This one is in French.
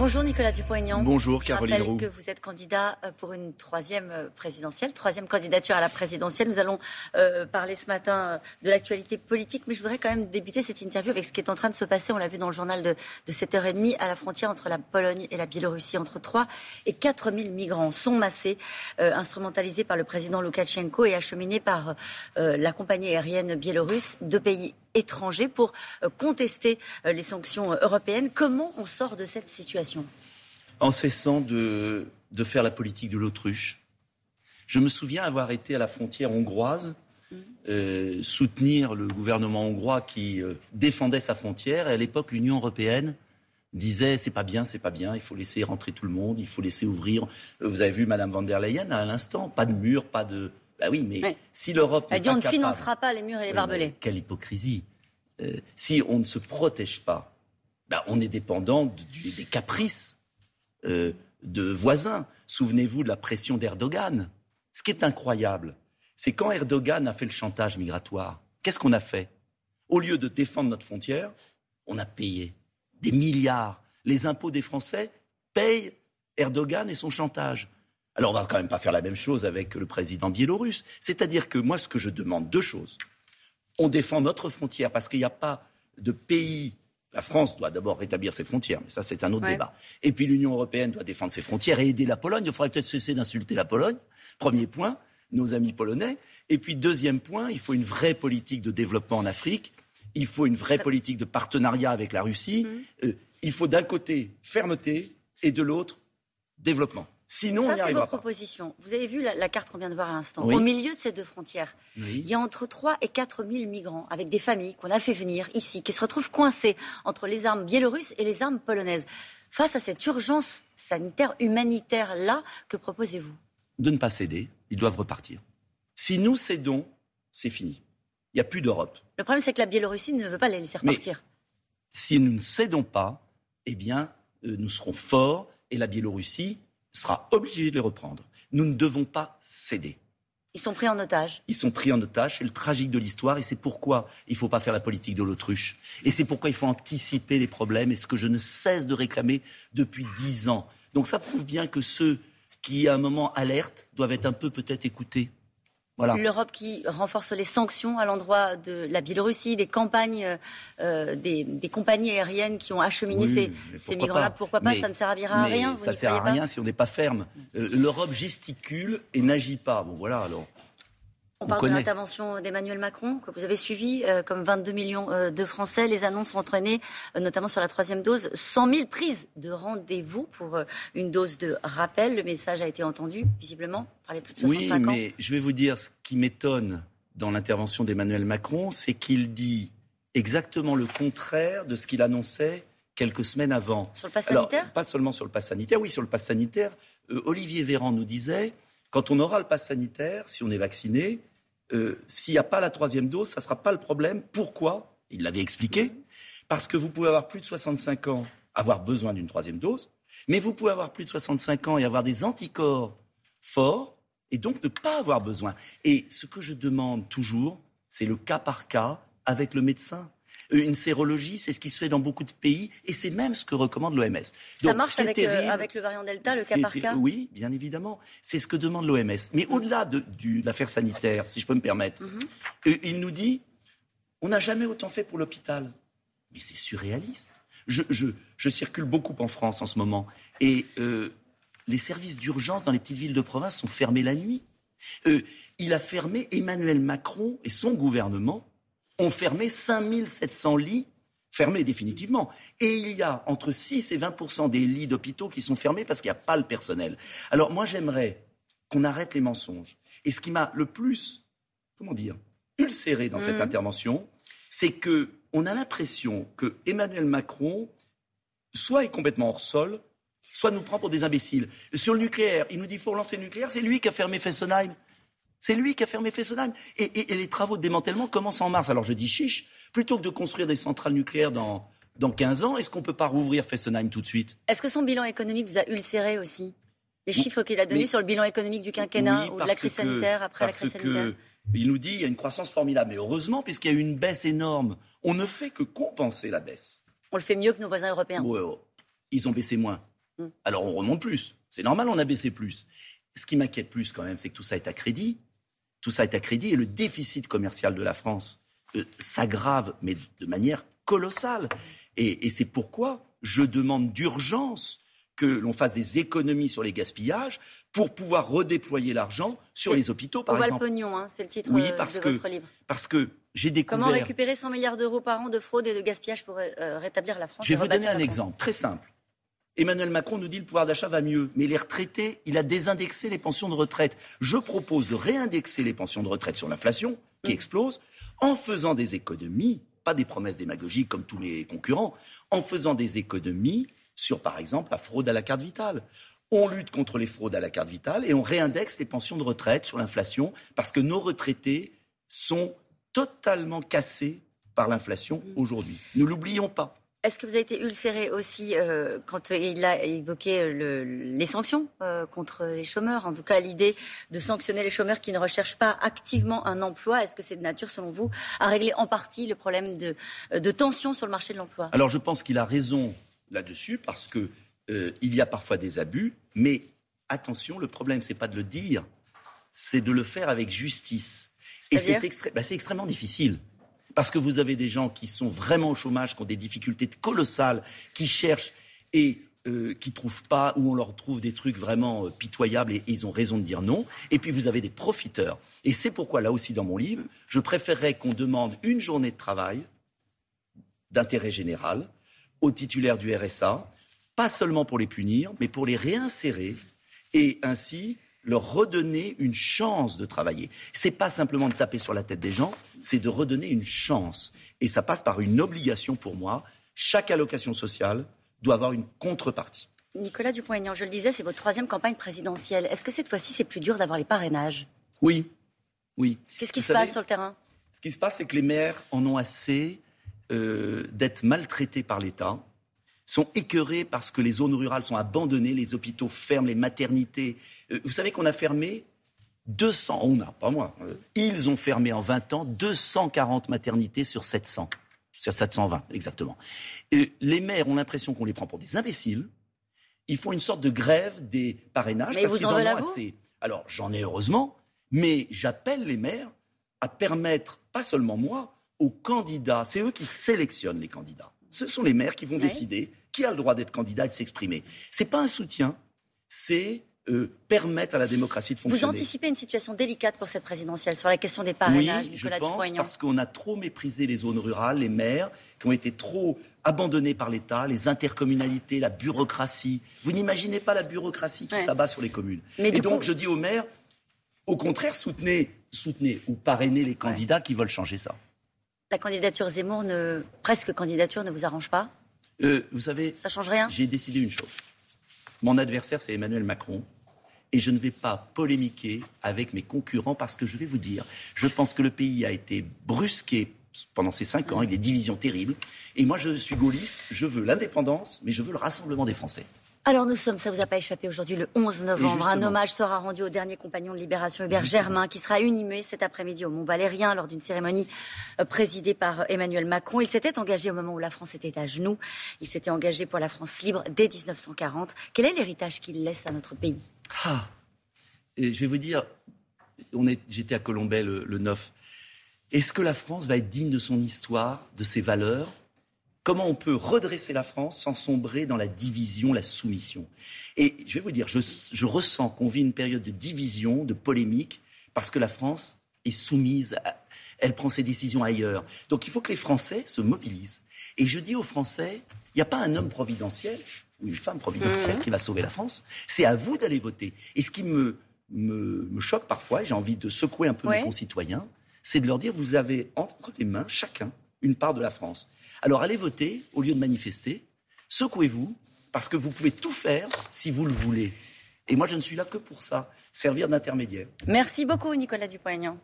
Bonjour Nicolas Dupont-Aignan. Bonjour Caroline Je rappelle que vous êtes candidat euh, pour une troisième euh, présidentielle, troisième candidature à la présidentielle. Nous allons euh, parler ce matin de l'actualité politique, mais je voudrais quand même débuter cette interview avec ce qui est en train de se passer. On l'a vu dans le journal de, de 7h30 à la frontière entre la Pologne et la Biélorussie. Entre 3 et 4 000 migrants sont massés, instrumentalisés par le président Loukachenko et acheminés par la compagnie aérienne biélorusse, deux pays étrangers pour euh, contester euh, les sanctions euh, européennes. Comment on sort de cette situation? En cessant de, de faire la politique de l'autruche. Je me souviens avoir été à la frontière hongroise mmh. soutenir le gouvernement hongrois qui défendait sa frontière. Et à l'époque, l'Union européenne disait c'est pas bien, c'est pas bien, il faut laisser rentrer tout le monde, il faut laisser ouvrir. Vous avez vu Madame van der Leyen à l'instant, pas de mur, pas de bah oui, mais si l'Europe. Elle dit on ne financera pas les murs et les barbelés. quelle hypocrisie. Euh, si on ne se protège pas, bah, on est dépendant des caprices euh, de voisins. Souvenez-vous de la pression d'Erdogan. Ce qui est incroyable, c'est quand Erdogan a fait le chantage migratoire, qu'est-ce qu'on a fait? Au lieu de défendre notre frontière, on a payé des milliards. Les impôts des Français payent Erdogan et son chantage. Alors on va quand même pas faire la même chose avec le président biélorusse. C'est-à-dire que moi, ce que je demande, deux choses. On défend notre frontière parce qu'il n'y a pas de pays. La France doit d'abord rétablir ses frontières, mais ça c'est un autre débat. Et puis l'Union européenne doit défendre ses frontières et aider la Pologne. Il faudrait peut-être cesser d'insulter la Pologne. Premier point, nos amis polonais. Et puis deuxième point, il faut une vraie politique de développement en Afrique. Il faut une vraie politique de partenariat avec la Russie. Mmh. Euh, il faut d'un côté fermeté et de l'autre développement. Sinon, Ça, on n'y arrivera pas. proposition. Vous avez vu la, carte qu'on vient de voir à l'instant. Au milieu de ces deux frontières, il y a entre 3 et 4 000 migrants avec des familles qu'on a fait venir ici, qui se retrouvent coincés entre les armes biélorusses et les armes polonaises. Face à cette urgence sanitaire, humanitaire-là, que proposez-vous? De ne pas céder. Ils doivent repartir. Si nous cédons, c'est fini. Il n'y a plus d'Europe. Le problème, c'est que la Biélorussie ne veut pas les laisser repartir. si nous ne cédons pas, eh bien, euh, nous serons forts et la Biélorussie sera obligé de les reprendre. Nous ne devons pas céder. Ils sont pris en otage. Ils sont pris en otage, c'est le tragique de l'histoire et c'est pourquoi il ne faut pas faire la politique de l'autruche. Et c'est pourquoi il faut anticiper les problèmes et ce que je ne cesse de réclamer depuis dix ans. Donc ça prouve bien que ceux qui, à un moment, alertent doivent être un peu peut-être écoutés. L'Europe qui renforce les sanctions à l'endroit de la Biélorussie, des campagnes, euh, des, compagnies aériennes qui ont acheminé ces, migrants-là. Pourquoi pas Ça ne servira à rien. Ça ne sert à rien si on n'est pas ferme. Euh, L'Europe gesticule et n'agit pas. Bon, voilà alors. On, parle de l'intervention d'Emmanuel Macron, que vous avez suivi, euh, comme 22 millions euh, de Français. Les annonces ont entraîné, euh, notamment sur la troisième dose, 100 000 prises de rendez-vous pour une dose de rappel. Le message a été entendu, visiblement, par les plus de 65 ans. Oui, mais je vais vous dire, ce qui m'étonne dans l'intervention d'Emmanuel Macron, c'est qu'il dit exactement le contraire de ce qu'il annonçait quelques semaines avant. Sur le pass sanitaire? Pas seulement sur le pass sanitaire, oui, sur le pass sanitaire. Olivier Véran nous disait, quand on aura le pass sanitaire, si on est vacciné, euh, s'il n'y a pas la troisième dose, ça ne sera pas le problème. Pourquoi? Il l'avait expliqué. Parce que vous pouvez avoir plus de 65 ans, avoir besoin d'une troisième dose, mais vous pouvez avoir plus de 65 ans et avoir des anticorps forts, et donc ne pas avoir besoin. Et ce que je demande toujours, c'est le cas par cas avec le médecin. Euh, une sérologie, c'est ce qui se fait dans beaucoup de pays et c'est même ce que recommande l'OMS. Ça marche avec, euh, avec, le variant Delta, le cas par cas? Oui, bien évidemment. C'est ce que demande l'OMS. Mais au-delà de, l'affaire sanitaire, si je peux me permettre, mhm. euh, il nous dit on n'a jamais autant fait pour l'hôpital. Mais c'est surréaliste. Je, je, circule beaucoup en France en ce moment et les services d'urgence dans les petites villes de province sont fermés la nuit. il a fermé Emmanuel Macron et son gouvernement ont fermé 5700 lits fermés définitivement. Et il y a entre 6 et 20 des lits d'hôpitaux qui sont fermés parce qu'il n'y a pas le personnel. Alors moi, j'aimerais qu'on arrête les mensonges. Et ce qui m'a le plus, comment dire, ulcéré dans cette mmh. intervention, c'est que on a l'impression que Emmanuel Macron soit est complètement hors sol, soit nous prend pour des imbéciles. Sur le nucléaire, il nous dit qu'il faut relancer le nucléaire, c'est lui qui a fermé Fessenheim. C'est lui qui a fermé Fessenheim. Et, et, les travaux de démantèlement commencent en mars. Alors je dis chiche, plutôt que de construire des centrales nucléaires dans, dans 15 ans, est-ce qu'on ne peut pas rouvrir Fessenheim tout de suite? Est-ce que son bilan économique vous a ulcéré aussi? Les chiffres qu'il a donnés sur le bilan économique du quinquennat ou de la crise sanitaire après la crise sanitaire? il nous dit qu'il y a une croissance formidable. Mais heureusement, puisqu'il y a eu une baisse énorme, on ne fait que compenser la baisse. On le fait mieux que nos voisins européens. ils ont baissé moins. Mm. Alors on remonte plus. C'est normal, on a baissé plus. Ce qui m'inquiète plus quand même, c'est que tout ça est à crédit. Tout ça est à crédit et le déficit commercial de la France euh, s'aggrave, mais de manière colossale. Et, c'est pourquoi je demande d'urgence que l'on fasse des économies sur les gaspillages pour pouvoir redéployer l'argent sur les hôpitaux, par exemple. pognon, hein, c'est le titre oui, euh, parce de que, votre livre. Parce que j'ai découvert... Comment récupérer 100 milliards d'euros par an de fraude et de gaspillage pour euh, rétablir la France Je vais vous donner un exemple très simple. Emmanuel Macron nous dit que le pouvoir d'achat va mieux, mais les retraités, il a désindexé les pensions de retraite. Je propose de réindexer les pensions de retraite sur l'inflation, qui mm. explose, en faisant des économies, pas des promesses démagogiques comme tous les concurrents, en faisant des économies sur, par exemple, la fraude à la carte vitale. On lutte contre les fraudes à la carte vitale et on réindexe les pensions de retraite sur l'inflation parce que nos retraités sont totalement cassés par l'inflation mm. aujourd'hui. Ne l'oublions pas. Est-ce que vous avez été ulcéré aussi euh, quand il a évoqué les sanctions euh, contre les chômeurs? En tout cas, l'idée de sanctionner les chômeurs qui ne recherchent pas activement un emploi, est-ce que c'est de nature, selon vous, à régler en partie le problème de, de tension sur le marché de l'emploi? Alors, je pense qu'il a raison là-dessus parce que euh, il y a parfois des abus, mais attention, le problème, c'est pas de le dire, c'est de le faire avec justice. Et c'est bah, extrêmement difficile. Parce que vous avez des gens qui sont vraiment au chômage, qui ont des difficultés colossales, qui cherchent et euh, qui trouvent pas, ou on leur trouve des trucs vraiment euh, pitoyables et, ils ont raison de dire non. Et puis vous avez des profiteurs. Et c'est pourquoi, là aussi dans mon livre, je préférerais qu'on demande une journée de travail d'intérêt général aux titulaires du RSA, pas seulement pour les punir, mais pour les réinsérer et ainsi leur redonner une chance de travailler. C'est pas simplement de taper sur la tête des gens, c'est de redonner une chance. Et ça passe par une obligation pour moi. Chaque allocation sociale doit avoir une contrepartie. Nicolas Dupont-Aignan, je le disais, c'est votre troisième campagne présidentielle. Est-ce que cette fois-ci, c'est plus dur d'avoir les parrainages? Oui. Oui. Qu'est-ce qui se passe sur le terrain? Ce qui se passe, c'est que les maires en ont assez euh, d'être maltraités par l'État sont écœurés parce que les zones rurales sont abandonnées, les hôpitaux ferment, les maternités. Euh, vous savez qu'on a fermé 200, on a, pas moi, euh, ils ont fermé en 20 ans 240 maternités sur 700, sur 720 exactement. Et les maires ont l'impression qu'on les prend pour des imbéciles. Ils font une sorte de grève des parrainages parce qu'ils en, ont assez. Alors j'en ai heureusement, mais j'appelle les maires à permettre, pas seulement moi, aux candidats, c'est eux qui sélectionnent les candidats. Ce sont les maires qui vont décider qui a le droit d'être candidat et de s'exprimer. Ce n'est pas un soutien, c'est euh, permettre à la démocratie de fonctionner. Vous anticipez une situation délicate pour cette présidentielle sur la question des parrainages, oui, je pense, parce qu'on a trop méprisé les zones rurales, les maires, qui ont été trop abandonnés par l'État, les intercommunalités, la bureaucratie. Vous n'imaginez pas la bureaucratie qui s'abat sur les communes. et donc, je dis aux maires, au contraire, soutenez, soutenez ou parrainez les candidats qui veulent changer ça. La candidature Zemmour, ne, presque candidature, ne vous arrange pas euh, vous savez, ça change rien. J'ai décidé une chose. Mon adversaire, c'est Emmanuel Macron. Et je ne vais pas polémiquer avec mes concurrents parce que je vais vous dire, je pense que le pays a été brusqué pendant ces cinq ans avec des divisions terribles. Et moi, je suis gaulliste, je veux l'indépendance, mais je veux le rassemblement des Français. Alors nous sommes, ça vous a pas échappé aujourd'hui, le 11 novembre. Un hommage sera rendu au dernier compagnon de libération, Hubert Germain, qui sera inhumé cet après-midi au Mont-Valérien lors d'une cérémonie euh, présidée par Emmanuel Macron. Il s'était engagé au moment où la France était à genoux. Il s'était engagé pour la France libre dès 1940. Quel est l'héritage qu'il laisse à notre pays? Ah. Et Je vais vous dire, j'étais à Colombay le, le 9. Est-ce que la France va être digne de son histoire, de ses valeurs? Comment on peut redresser la France sans sombrer dans la division, la soumission. Et je vais vous dire, je, ressens qu'on vit une période de division, de polémique, parce que la France est soumise, elle prend ses décisions ailleurs. Donc il faut que les Français se mobilisent. Et je dis aux Français, il n'y a pas un homme providentiel ou une femme providentielle mmh. qui va sauver la France. C'est à vous d'aller voter. Et ce qui me, me, choque parfois, et j'ai envie de secouer un peu mes concitoyens, c'est de leur dire, vous avez entre les mains, chacun, une part de la France. Alors allez voter au lieu de manifester. Secouez-vous, parce que vous pouvez tout faire si vous le voulez. Et moi, je ne suis là que pour ça, servir d'intermédiaire. Merci beaucoup, Nicolas Dupont-Aignan.